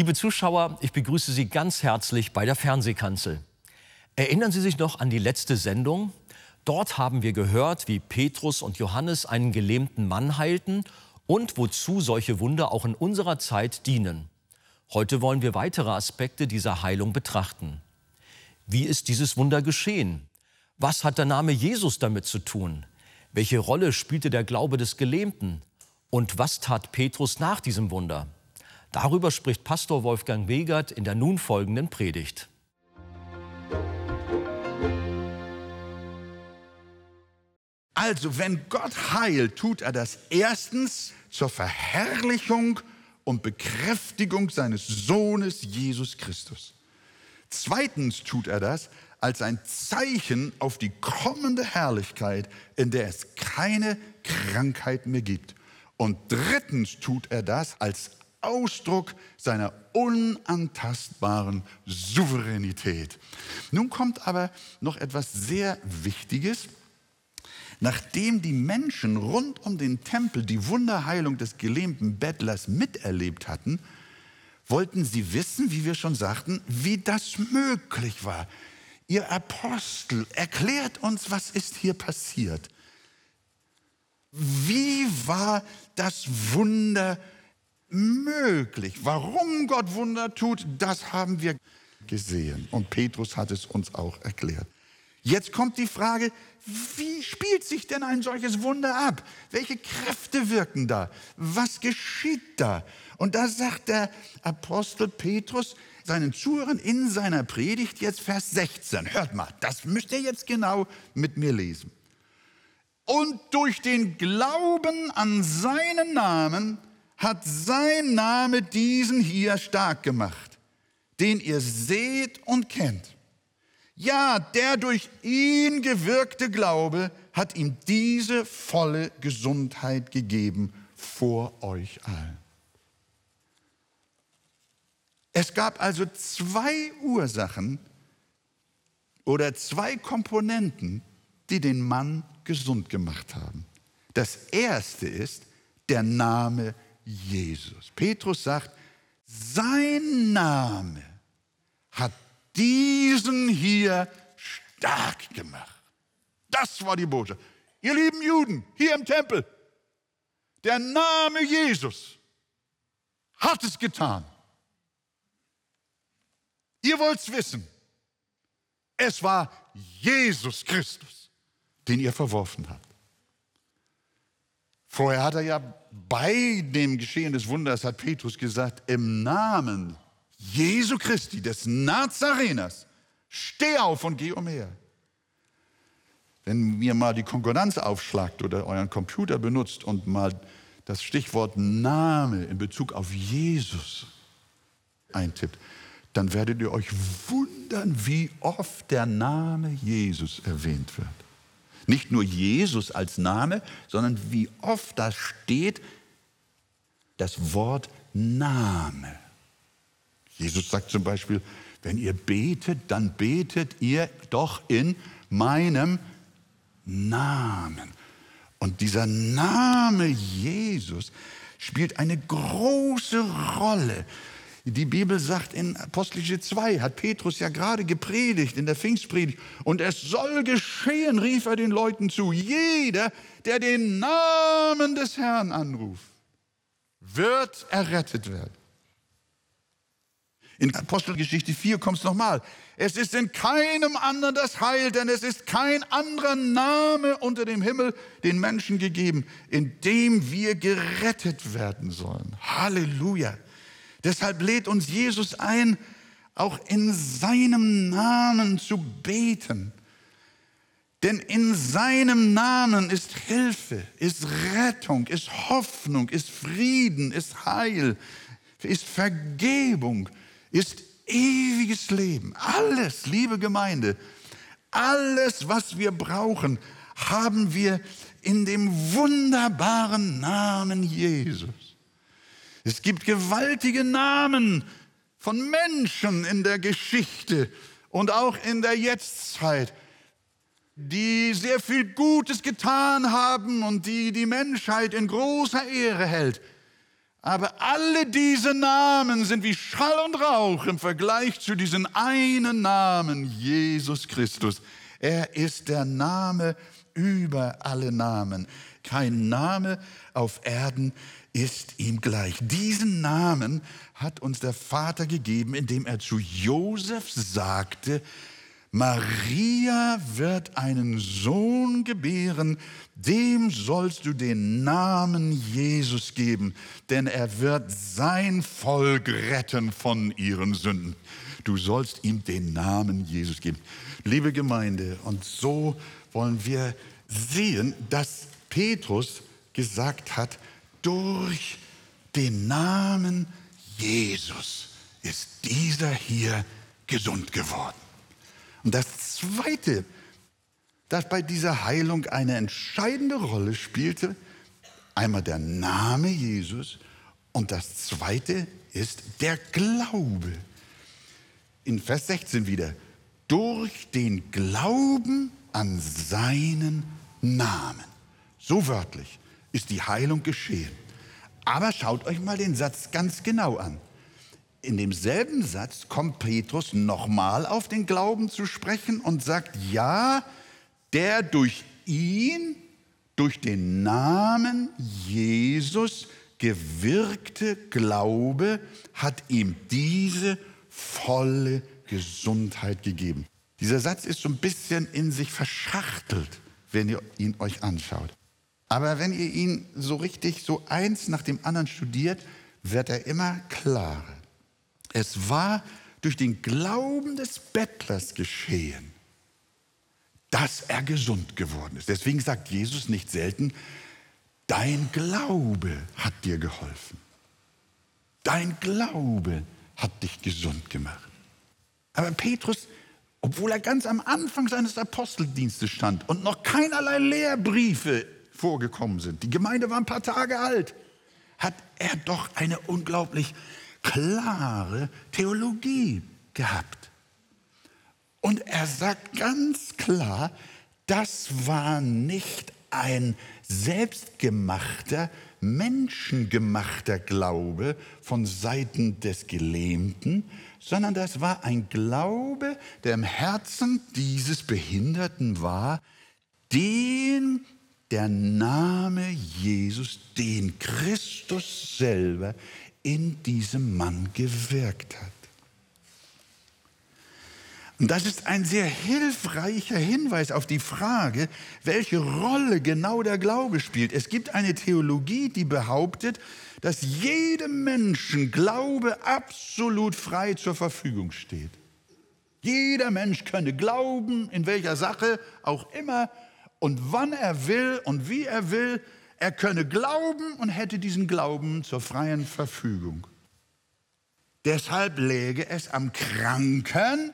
Liebe Zuschauer, ich begrüße Sie ganz herzlich bei der Fernsehkanzel. Erinnern Sie sich noch an die letzte Sendung? Dort haben wir gehört, wie Petrus und Johannes einen gelähmten Mann heilten und wozu solche Wunder auch in unserer Zeit dienen. Heute wollen wir weitere Aspekte dieser Heilung betrachten. Wie ist dieses Wunder geschehen? Was hat der Name Jesus damit zu tun? Welche Rolle spielte der Glaube des Gelähmten? Und was tat Petrus nach diesem Wunder? Darüber spricht Pastor Wolfgang Wegert in der nun folgenden Predigt. Also, wenn Gott heilt, tut er das erstens zur Verherrlichung und Bekräftigung seines Sohnes Jesus Christus. Zweitens tut er das als ein Zeichen auf die kommende Herrlichkeit, in der es keine Krankheit mehr gibt. Und drittens tut er das als Ausdruck seiner unantastbaren Souveränität. Nun kommt aber noch etwas sehr Wichtiges. Nachdem die Menschen rund um den Tempel die Wunderheilung des gelähmten Bettlers miterlebt hatten, wollten sie wissen, wie wir schon sagten, wie das möglich war. Ihr Apostel, erklärt uns, was ist hier passiert. Wie war das Wunder möglich? Warum Gott Wunder tut, das haben wir gesehen. Und Petrus hat es uns auch erklärt. Jetzt kommt die Frage, wie spielt sich denn ein solches Wunder ab? Welche Kräfte wirken da? Was geschieht da? Und da sagt der Apostel Petrus seinen Zuhörern in seiner Predigt jetzt Vers 16. Hört mal, das müsst ihr jetzt genau mit mir lesen. Und durch den Glauben an seinen Namen hat sein Name diesen hier stark gemacht, den ihr seht und kennt. Ja, der durch ihn gewirkte Glaube hat ihm diese volle Gesundheit gegeben vor euch allen. Es gab also zwei Ursachen oder zwei Komponenten, die den Mann gesund gemacht haben. Das erste ist der Name Jesus. Petrus sagt, sein Name hat diesen hier stark gemacht. Das war die Botschaft. Ihr lieben Juden hier im Tempel, der Name Jesus hat es getan. Ihr wollt es wissen. Es war Jesus Christus, den ihr verworfen habt. Vorher hat er ja bei dem Geschehen des Wunders, hat Petrus gesagt, im Namen Jesu Christi, des Nazareners, steh auf und geh umher. Wenn ihr mal die Konkordanz aufschlagt oder euren Computer benutzt und mal das Stichwort Name in Bezug auf Jesus eintippt, dann werdet ihr euch wundern, wie oft der Name Jesus erwähnt wird. Nicht nur Jesus als Name, sondern wie oft da steht das Wort Name. Jesus sagt zum Beispiel, wenn ihr betet, dann betet ihr doch in meinem Namen. Und dieser Name Jesus spielt eine große Rolle. Die Bibel sagt in Apostelische 2, hat Petrus ja gerade gepredigt in der Pfingstpredigt. Und es soll geschehen, rief er den Leuten zu. Jeder, der den Namen des Herrn anruft, wird errettet werden. In Apostelgeschichte 4 kommt es nochmal. Es ist in keinem anderen das Heil, denn es ist kein anderer Name unter dem Himmel den Menschen gegeben, in dem wir gerettet werden sollen. Halleluja. Deshalb lädt uns Jesus ein, auch in seinem Namen zu beten. Denn in seinem Namen ist Hilfe, ist Rettung, ist Hoffnung, ist Frieden, ist Heil, ist Vergebung, ist ewiges Leben. Alles, liebe Gemeinde, alles, was wir brauchen, haben wir in dem wunderbaren Namen Jesus. Es gibt gewaltige Namen von Menschen in der Geschichte und auch in der Jetztzeit, die sehr viel Gutes getan haben und die die Menschheit in großer Ehre hält. Aber alle diese Namen sind wie Schall und Rauch im Vergleich zu diesem einen Namen, Jesus Christus. Er ist der Name über alle Namen. Kein Name auf Erden ist ihm gleich. Diesen Namen hat uns der Vater gegeben, indem er zu Josef sagte, Maria wird einen Sohn gebären, dem sollst du den Namen Jesus geben, denn er wird sein Volk retten von ihren Sünden. Du sollst ihm den Namen Jesus geben. Liebe Gemeinde, und so wollen wir sehen, dass Petrus gesagt hat, durch den Namen Jesus ist dieser hier gesund geworden. Und das Zweite, das bei dieser Heilung eine entscheidende Rolle spielte, einmal der Name Jesus und das Zweite ist der Glaube. In Vers 16 wieder, durch den Glauben an seinen Namen. So wörtlich ist die Heilung geschehen. Aber schaut euch mal den Satz ganz genau an. In demselben Satz kommt Petrus nochmal auf den Glauben zu sprechen und sagt, ja, der durch ihn, durch den Namen Jesus gewirkte Glaube hat ihm diese volle Gesundheit gegeben. Dieser Satz ist so ein bisschen in sich verschachtelt, wenn ihr ihn euch anschaut. Aber wenn ihr ihn so richtig, so eins nach dem anderen studiert, wird er immer klarer. Es war durch den Glauben des Bettlers geschehen, dass er gesund geworden ist. Deswegen sagt Jesus nicht selten, dein Glaube hat dir geholfen. Dein Glaube hat dich gesund gemacht. Aber Petrus, obwohl er ganz am Anfang seines Aposteldienstes stand und noch keinerlei Lehrbriefe vorgekommen sind. Die Gemeinde war ein paar Tage alt. Hat er doch eine unglaublich klare Theologie gehabt. Und er sagt ganz klar, das war nicht ein selbstgemachter, menschengemachter Glaube von Seiten des Gelähmten, sondern das war ein Glaube, der im Herzen dieses Behinderten war, den der Name Jesus, den Christus selber in diesem Mann gewirkt hat. Und das ist ein sehr hilfreicher Hinweis auf die Frage, welche Rolle genau der Glaube spielt. Es gibt eine Theologie, die behauptet, dass jedem Menschen Glaube absolut frei zur Verfügung steht. Jeder Mensch könne glauben, in welcher Sache auch immer, und wann er will und wie er will. Er könne glauben und hätte diesen Glauben zur freien Verfügung. Deshalb läge es am Kranken,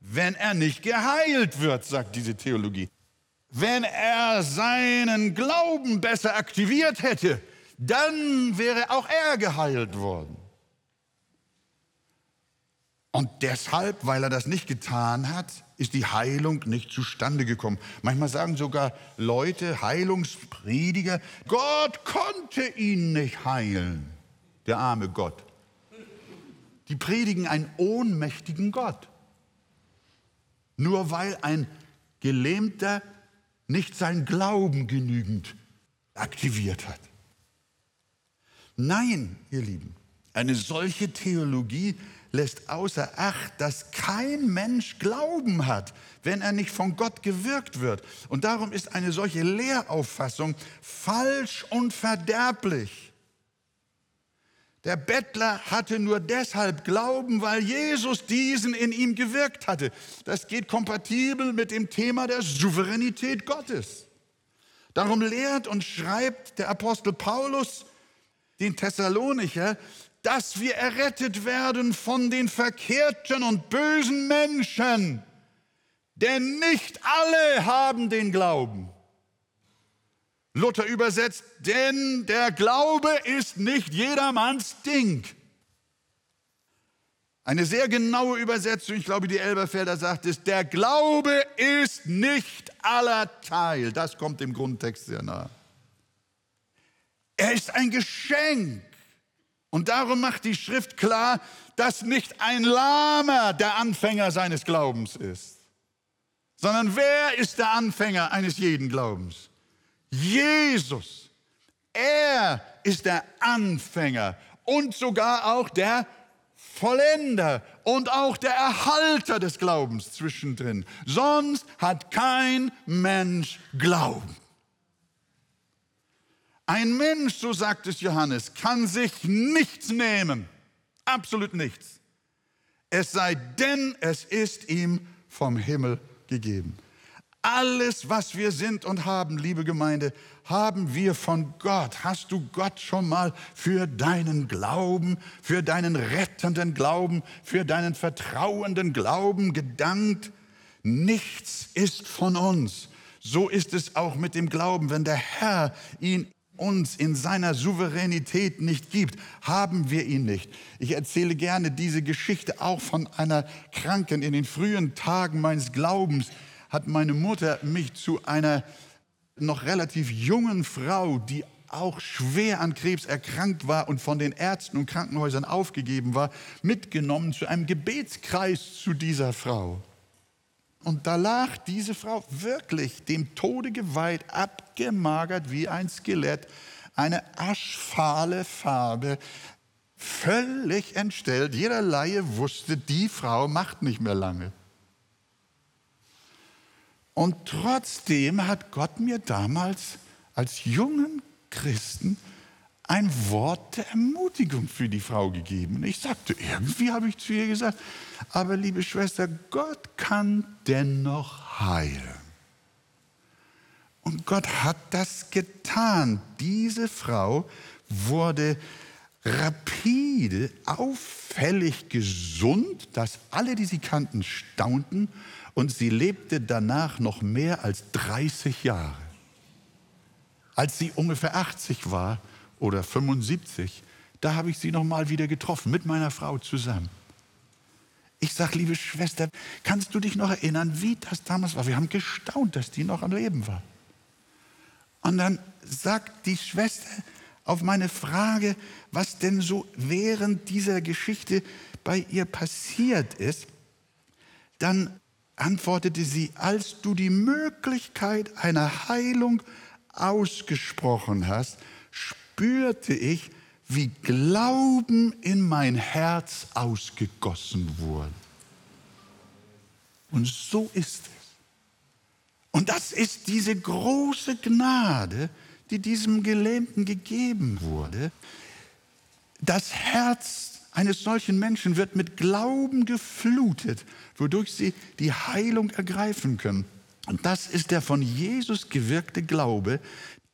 wenn er nicht geheilt wird, sagt diese Theologie. Wenn er seinen Glauben besser aktiviert hätte, dann wäre auch er geheilt worden. Und deshalb, weil er das nicht getan hat, ist die Heilung nicht zustande gekommen. Manchmal sagen sogar Leute, Heilungsprediger, Gott konnte ihn nicht heilen, der arme Gott. Die predigen einen ohnmächtigen Gott. Nur weil ein Gelähmter nicht sein Glauben genügend aktiviert hat. Nein, ihr Lieben, eine solche Theologie lässt außer Acht, dass kein Mensch Glauben hat, wenn er nicht von Gott gewirkt wird. Und darum ist eine solche Lehrauffassung falsch und verderblich. Der Bettler hatte nur deshalb Glauben, weil Jesus diesen in ihm gewirkt hatte. Das geht kompatibel mit dem Thema der Souveränität Gottes. Darum lehrt und schreibt der Apostel Paulus den Thessalonicher, dass wir errettet werden von den verkehrten und bösen Menschen. Denn nicht alle haben den Glauben. Luther übersetzt, denn der Glaube ist nicht jedermanns Ding. Eine sehr genaue Übersetzung, ich glaube, die Elberfelder sagt es, der Glaube ist nicht aller Teil. Das kommt dem Grundtext sehr nahe. Er ist ein Geschenk Und darum macht die Schrift klar, dass nicht ein Lahmer der Anfänger seines Glaubens ist, sondern wer ist der Anfänger eines jeden Glaubens? Jesus. Er ist der Anfänger und sogar auch der Vollender und auch der Erhalter des Glaubens zwischendrin. Sonst hat kein Mensch Glauben. Ein Mensch, so sagt es Johannes, kann sich nichts nehmen, absolut nichts, es sei denn, es ist ihm vom Himmel gegeben. Alles, was wir sind und haben, liebe Gemeinde, haben wir von Gott. Hast du Gott schon mal für deinen Glauben, für deinen rettenden Glauben, für deinen vertrauenden Glauben gedankt? Nichts ist von uns. So ist es auch mit dem Glauben. Wenn der Herr ihn uns in seiner Souveränität nicht gibt, haben wir ihn nicht. Ich erzähle gerne diese Geschichte auch von einer Kranken in den frühen Tagen meines Glaubens hat meine Mutter mich zu einer noch relativ jungen Frau, die auch schwer an Krebs erkrankt war und von den Ärzten und Krankenhäusern aufgegeben war, mitgenommen zu einem Gebetskreis zu dieser Frau. Und da lag diese Frau wirklich dem Tode geweiht, abgemagert wie ein Skelett, eine aschfahle Farbe, völlig entstellt. Jeder Laie wusste, die Frau macht nicht mehr lange. Und trotzdem hat Gott mir damals als jungen Christen ein Wort der Ermutigung für die Frau gegeben. Und ich sagte, irgendwie habe ich zu ihr gesagt, aber liebe Schwester, Gott kann dennoch heilen. Und Gott hat das getan. Diese Frau wurde rapide, auffällig gesund, dass alle, die sie kannten, staunten und sie lebte danach noch mehr als 30 Jahre. Als sie ungefähr 80 war oder 75, da habe ich sie noch mal wieder getroffen mit meiner Frau zusammen. Ich sage, liebe Schwester, kannst du dich noch erinnern, wie das damals war? Wir haben gestaunt, dass die noch am Leben war. Und dann sagt die Schwester auf meine Frage, was denn so während dieser Geschichte bei ihr passiert ist, dann antwortete sie, als du die Möglichkeit einer Heilung ausgesprochen hast, spürte ich, wie Glauben in mein Herz ausgegossen wurde. Und so ist es. Und das ist diese große Gnade, die diesem Gelähmten gegeben wurde. Das Herz eines solchen Menschen wird mit Glauben geflutet, wodurch sie die Heilung ergreifen können. Und das ist der von Jesus gewirkte Glaube,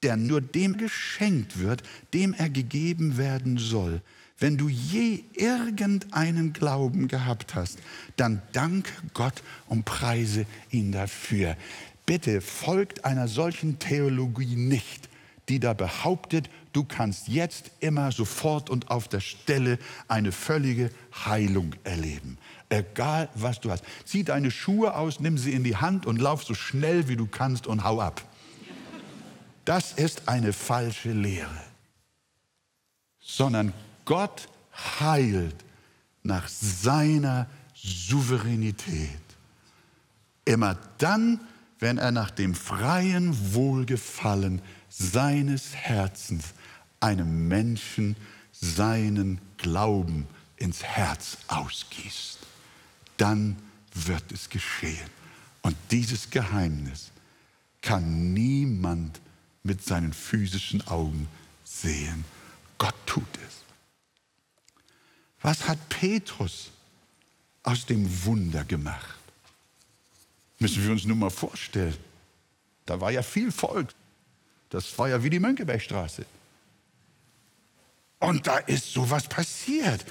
der nur dem geschenkt wird, dem er gegeben werden soll. Wenn du je irgendeinen Glauben gehabt hast, dann danke Gott und preise ihn dafür. Bitte folgt einer solchen Theologie nicht, die da behauptet, du kannst jetzt immer sofort und auf der Stelle eine völlige Heilung erleben. Egal was du hast. Zieh deine Schuhe aus, nimm sie in die Hand und lauf so schnell wie du kannst und hau ab. Das ist eine falsche Lehre. Sondern Gott heilt nach seiner Souveränität. Immer dann, wenn er nach dem freien Wohlgefallen seines Herzens einem Menschen seinen Glauben ins Herz ausgießt, dann wird es geschehen. Und dieses Geheimnis kann niemand mit seinen physischen Augen sehen. Gott tut es. Was hat Petrus aus dem Wunder gemacht? Müssen wir uns nur mal vorstellen. Da war ja viel Volk. Das war ja wie die Mönckebergstraße. Und da ist sowas passiert.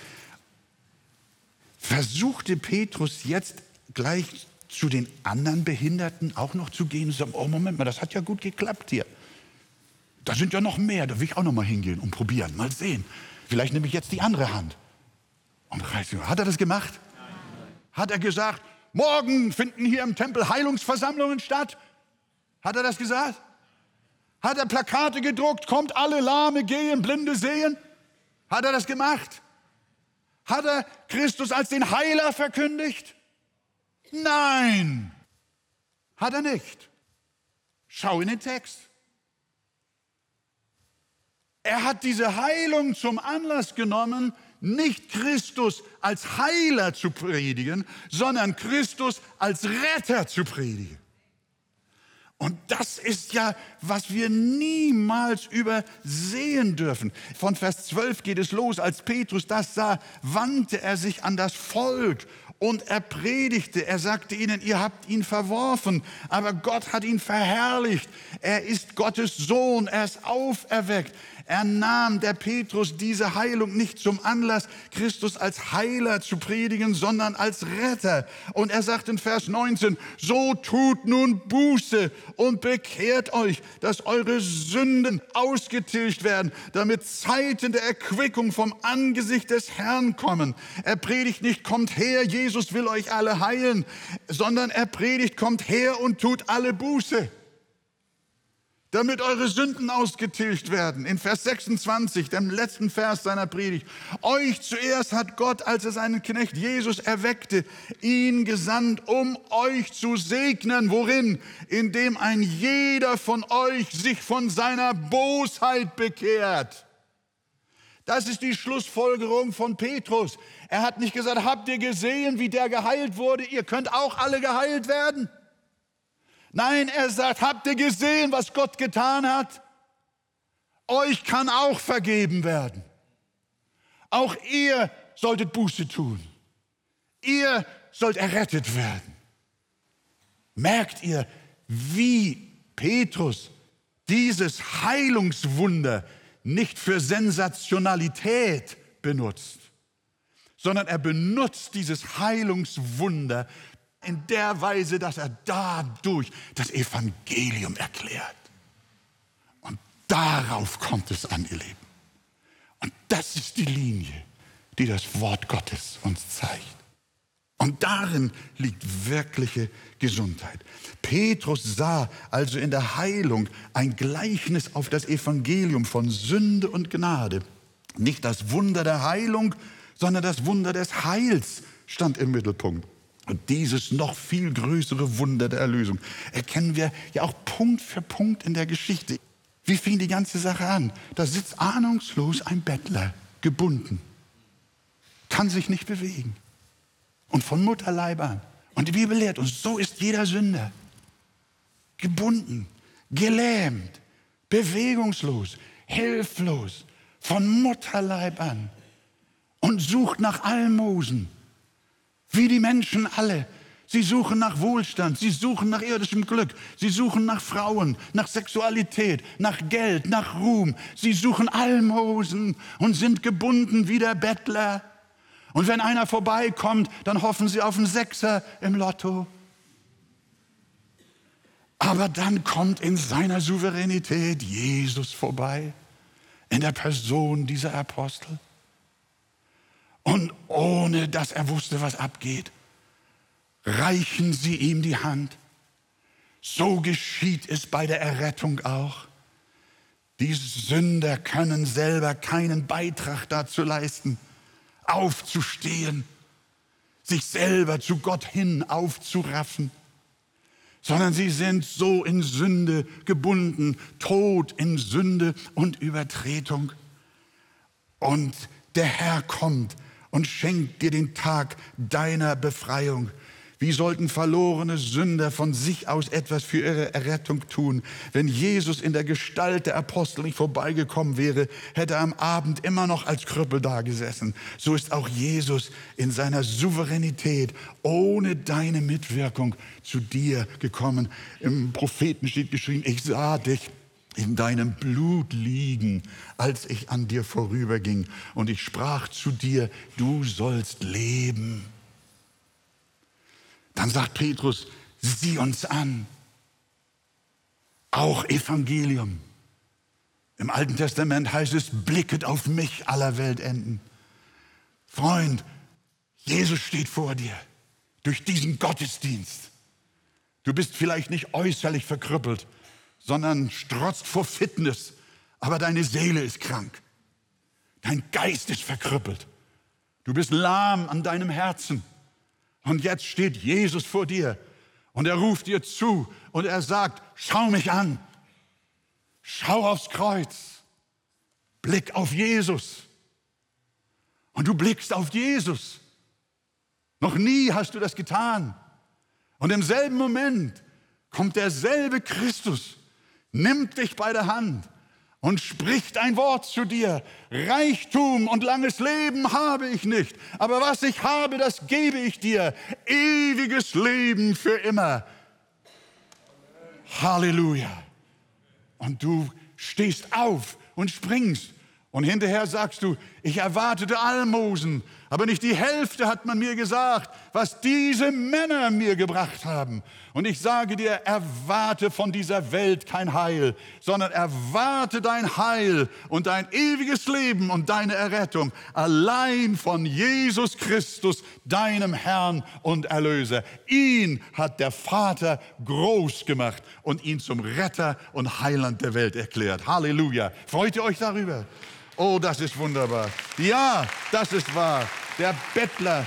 Versuchte Petrus jetzt gleich zu den anderen Behinderten auch noch zu gehen und zu sagen, oh Moment mal, das hat ja gut geklappt hier. Da sind ja noch mehr, da will ich auch noch mal hingehen und probieren, mal sehen. Vielleicht nehme ich jetzt die andere Hand. Und hat er das gemacht? Hat er gesagt, morgen finden hier im Tempel Heilungsversammlungen statt? Hat er das gesagt? Hat er Plakate gedruckt, kommt alle Lahme gehen, Blinde sehen? Hat er das gemacht? Hat er Christus als den Heiler verkündigt? Nein, hat er nicht. Schau in den Text. Er hat diese Heilung zum Anlass genommen, nicht Christus als Heiler zu predigen, sondern Christus als Retter zu predigen. Und das ist ja, was wir niemals übersehen dürfen. Von Vers 12 geht es los. Als Petrus das sah, wandte er sich an das Volk und er predigte. Er sagte ihnen, ihr habt ihn verworfen, aber Gott hat ihn verherrlicht. Er ist Gottes Sohn, er ist auferweckt. Er nahm der Petrus diese Heilung nicht zum Anlass, Christus als Heiler zu predigen, sondern als Retter. Und er sagt in Vers 19, so tut nun Buße und bekehrt euch, dass eure Sünden ausgetilgt werden, damit Zeiten der Erquickung vom Angesicht des Herrn kommen. Er predigt nicht, kommt her, Jesus will euch alle heilen, sondern er predigt, kommt her und tut alle Buße damit eure Sünden ausgetilgt werden. In Vers 26, dem letzten Vers seiner Predigt. Euch zuerst hat Gott, als er seinen Knecht Jesus erweckte, ihn gesandt, um euch zu segnen. Worin? Indem ein jeder von euch sich von seiner Bosheit bekehrt. Das ist die Schlussfolgerung von Petrus. Er hat nicht gesagt, habt ihr gesehen, wie der geheilt wurde? Ihr könnt auch alle geheilt werden. Nein, er sagt, habt ihr gesehen, was Gott getan hat? Euch kann auch vergeben werden. Auch ihr solltet Buße tun. Ihr sollt errettet werden. Merkt ihr, wie Petrus dieses Heilungswunder nicht für Sensationalität benutzt, sondern er benutzt dieses Heilungswunder in der Weise, dass er dadurch das Evangelium erklärt. Und darauf kommt es an, ihr Lieben. Und das ist die Linie, die das Wort Gottes uns zeigt. Und darin liegt wirkliche Gesundheit. Petrus sah also in der Heilung ein Gleichnis auf das Evangelium von Sünde und Gnade. Nicht das Wunder der Heilung, sondern das Wunder des Heils stand im Mittelpunkt. Und dieses noch viel größere Wunder der Erlösung erkennen wir ja auch Punkt für Punkt in der Geschichte. Wie fing die ganze Sache an? Da sitzt ahnungslos ein Bettler, gebunden, kann sich nicht bewegen und von Mutterleib an. Und die Bibel lehrt uns, so ist jeder Sünder. Gebunden, gelähmt, bewegungslos, hilflos, von Mutterleib an und sucht nach Almosen wie die Menschen alle. Sie suchen nach Wohlstand, sie suchen nach irdischem Glück, sie suchen nach Frauen, nach Sexualität, nach Geld, nach Ruhm. Sie suchen Almosen und sind gebunden wie der Bettler. Und wenn einer vorbeikommt, dann hoffen sie auf einen Sechser im Lotto. Aber dann kommt in seiner Souveränität Jesus vorbei, in der Person dieser Apostel. Und ohne dass er wusste, was abgeht, reichen sie ihm die Hand. So geschieht es bei der Errettung auch. Die Sünder können selber keinen Beitrag dazu leisten, aufzustehen, sich selber zu Gott hin aufzuraffen, sondern sie sind so in Sünde gebunden, tot in Sünde und Übertretung. Und der Herr kommt und schenkt dir den Tag deiner Befreiung. Wie sollten verlorene Sünder von sich aus etwas für ihre Errettung tun? Wenn Jesus in der Gestalt der Apostel nicht vorbeigekommen wäre, hätte er am Abend immer noch als Krüppel dagesessen. So ist auch Jesus in seiner Souveränität ohne deine Mitwirkung zu dir gekommen. Im Propheten steht geschrieben, ich sah dich in deinem Blut liegen, als ich an dir vorüberging. Und ich sprach zu dir, du sollst leben. Dann sagt Petrus, sieh uns an. Auch Evangelium. Im Alten Testament heißt es, blicket auf mich aller Weltenden. Freund, Jesus steht vor dir durch diesen Gottesdienst. Du bist vielleicht nicht äußerlich verkrüppelt, sondern strotzt vor Fitness, aber deine Seele ist krank. Dein Geist ist verkrüppelt. Du bist lahm an deinem Herzen. Und jetzt steht Jesus vor dir und er ruft dir zu und er sagt, schau mich an, schau aufs Kreuz, blick auf Jesus. Und du blickst auf Jesus. Noch nie hast du das getan. Und im selben Moment kommt derselbe Christus, nimmt dich bei der Hand und spricht ein Wort zu dir. Reichtum und langes Leben habe ich nicht, aber was ich habe, das gebe ich dir. Ewiges Leben für immer. Halleluja. Und du stehst auf und springst. Und hinterher sagst du, ich erwartete Almosen, aber nicht die Hälfte hat man mir gesagt, was diese Männer mir gebracht haben. Und ich sage dir, erwarte von dieser Welt kein Heil, sondern erwarte dein Heil und dein ewiges Leben und deine Errettung allein von Jesus Christus, deinem Herrn und Erlöser. Ihn hat der Vater groß gemacht und ihn zum Retter und Heiland der Welt erklärt. Halleluja. Freut ihr euch darüber? Oh, das ist wunderbar. Ja, das ist wahr. Der Bettler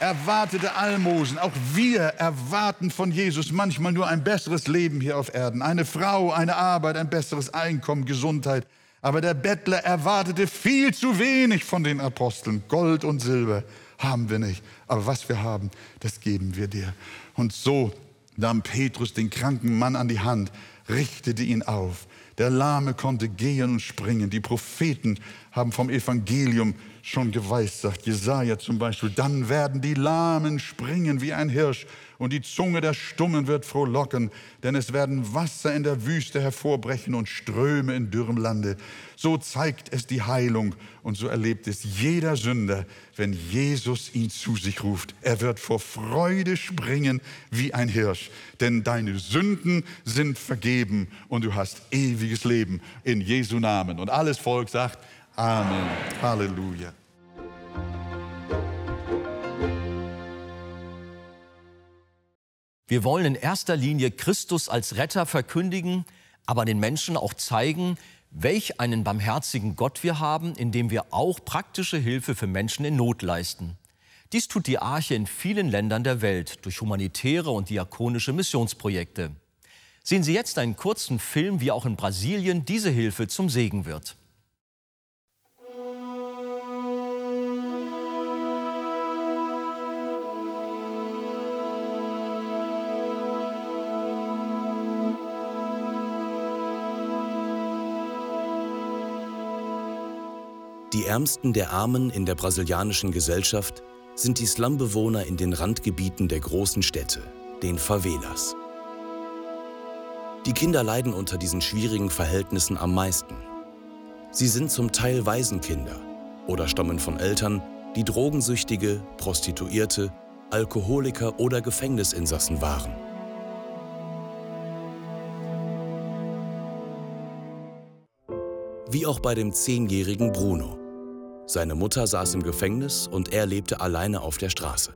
erwartete Almosen. Auch wir erwarten von Jesus manchmal nur ein besseres Leben hier auf Erden. Eine Frau, eine Arbeit, ein besseres Einkommen, Gesundheit. Aber der Bettler erwartete viel zu wenig von den Aposteln. Gold und Silber haben wir nicht. Aber was wir haben, das geben wir dir. Und so nahm Petrus den kranken Mann an die Hand, richtete ihn auf. Der Lahme konnte gehen und springen. Die Propheten haben vom Evangelium schon geweissagt. Jesaja zum Beispiel. Dann werden die Lahmen springen wie ein Hirsch und die Zunge der Stummen wird frohlocken, denn es werden Wasser in der Wüste hervorbrechen und Ströme in dürrem Lande. So zeigt es die Heilung und so erlebt es jeder Sünder, wenn Jesus ihn zu sich ruft. Er wird vor Freude springen wie ein Hirsch, denn deine Sünden sind vergeben und du hast ewiges Leben in Jesu Namen. Und alles Volk sagt, Amen. Halleluja. Wir wollen in erster Linie Christus als Retter verkündigen, aber den Menschen auch zeigen, welch einen barmherzigen Gott wir haben, indem wir auch praktische Hilfe für Menschen in Not leisten. Dies tut die Arche in vielen Ländern der Welt durch humanitäre und diakonische Missionsprojekte. Sehen Sie jetzt einen kurzen Film, wie auch in Brasilien diese Hilfe zum Segen wird. Die Ärmsten der Armen in der brasilianischen Gesellschaft sind die Slumbewohner in den Randgebieten der großen Städte, den Favelas. Die Kinder leiden unter diesen schwierigen Verhältnissen am meisten. Sie sind zum Teil Waisenkinder oder stammen von Eltern, die Drogensüchtige, Prostituierte, Alkoholiker oder Gefängnisinsassen waren. Wie auch bei dem zehnjährigen Bruno. Seine Mutter saß im Gefängnis und er lebte alleine auf der Straße.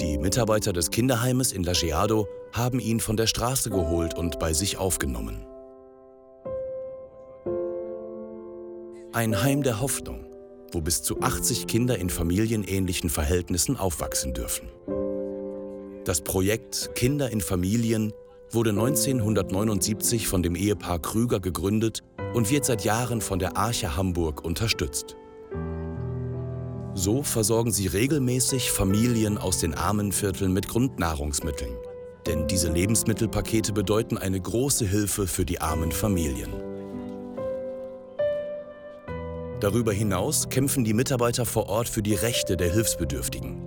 Die Mitarbeiter des Kinderheimes in Lajeado haben ihn von der Straße geholt und bei sich aufgenommen. Ein Heim der Hoffnung, wo bis zu 80 Kinder in familienähnlichen Verhältnissen aufwachsen dürfen. Das Projekt Kinder in Familien wurde 1979 von dem Ehepaar Krüger gegründet und wird seit Jahren von der Arche Hamburg unterstützt. So versorgen sie regelmäßig Familien aus den armen Vierteln mit Grundnahrungsmitteln. Denn diese Lebensmittelpakete bedeuten eine große Hilfe für die armen Familien. Darüber hinaus kämpfen die Mitarbeiter vor Ort für die Rechte der Hilfsbedürftigen.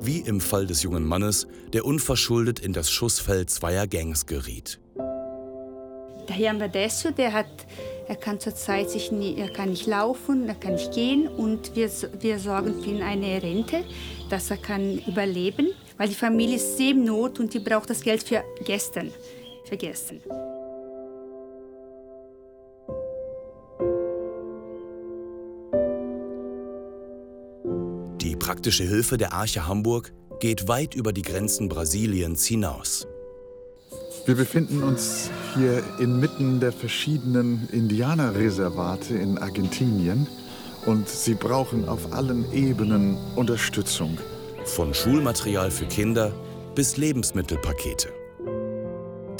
Wie im Fall des jungen Mannes, der unverschuldet in das Schussfeld zweier Gangs geriet. Der Herr Badesso, der hat er kann zurzeit sich nie, er kann nicht laufen, er kann nicht gehen und wir, wir sorgen für ihn eine Rente, dass er kann überleben, weil die Familie ist sehr in Not und die braucht das Geld für gestern, für gestern. Die praktische Hilfe der Arche Hamburg geht weit über die Grenzen Brasiliens hinaus. Wir befinden uns hier inmitten der verschiedenen Indianerreservate in Argentinien und sie brauchen auf allen Ebenen Unterstützung. Von Schulmaterial für Kinder bis Lebensmittelpakete.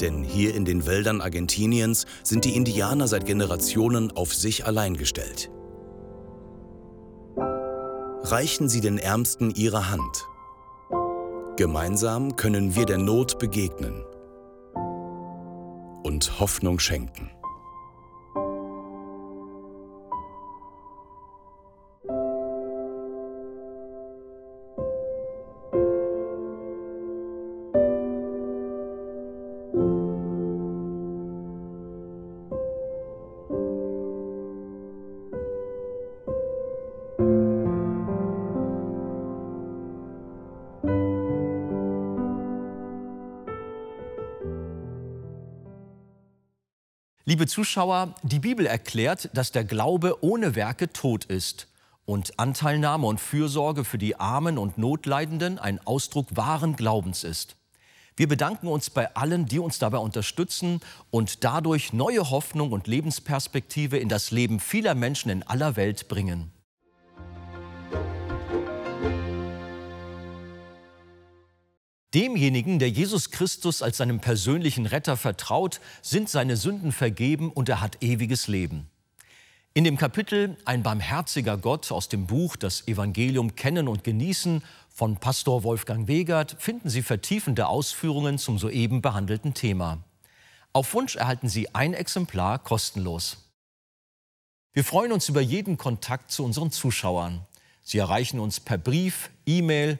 Denn hier in den Wäldern Argentiniens sind die Indianer seit Generationen auf sich allein gestellt. Reichen Sie den Ärmsten Ihre Hand. Gemeinsam können wir der Not begegnen und Hoffnung schenken. Liebe Zuschauer, die Bibel erklärt, dass der Glaube ohne Werke tot ist und Anteilnahme und Fürsorge für die Armen und Notleidenden ein Ausdruck wahren Glaubens ist. Wir bedanken uns bei allen, die uns dabei unterstützen und dadurch neue Hoffnung und Lebensperspektive in das Leben vieler Menschen in aller Welt bringen. Demjenigen, der Jesus Christus als seinem persönlichen Retter vertraut, sind seine Sünden vergeben und er hat ewiges Leben. In dem Kapitel Ein barmherziger Gott aus dem Buch Das Evangelium kennen und genießen von Pastor Wolfgang Wegert finden Sie vertiefende Ausführungen zum soeben behandelten Thema. Auf Wunsch erhalten Sie ein Exemplar kostenlos. Wir freuen uns über jeden Kontakt zu unseren Zuschauern. Sie erreichen uns per Brief, E-Mail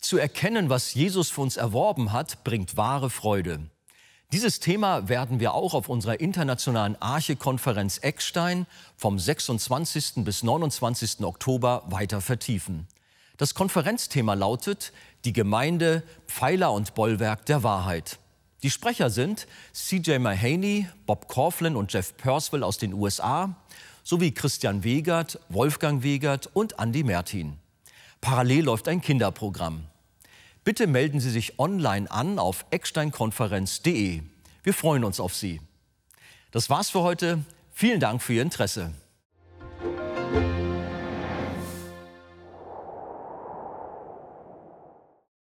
Zu erkennen, was Jesus für uns erworben hat, bringt wahre Freude. Dieses Thema werden wir auch auf unserer internationalen Arche-Konferenz Eckstein vom 26. bis 29. Oktober weiter vertiefen. Das Konferenzthema lautet Die Gemeinde Pfeiler und Bollwerk der Wahrheit. Die Sprecher sind CJ Mahaney, Bob Coughlin und Jeff Purswell aus den USA sowie Christian Wegert, Wolfgang Wegert und Andy Mertin. Parallel läuft ein Kinderprogramm. Bitte melden Sie sich online an auf ecksteinkonferenz.de. Wir freuen uns auf Sie. Das war's für heute. Vielen Dank für Ihr Interesse.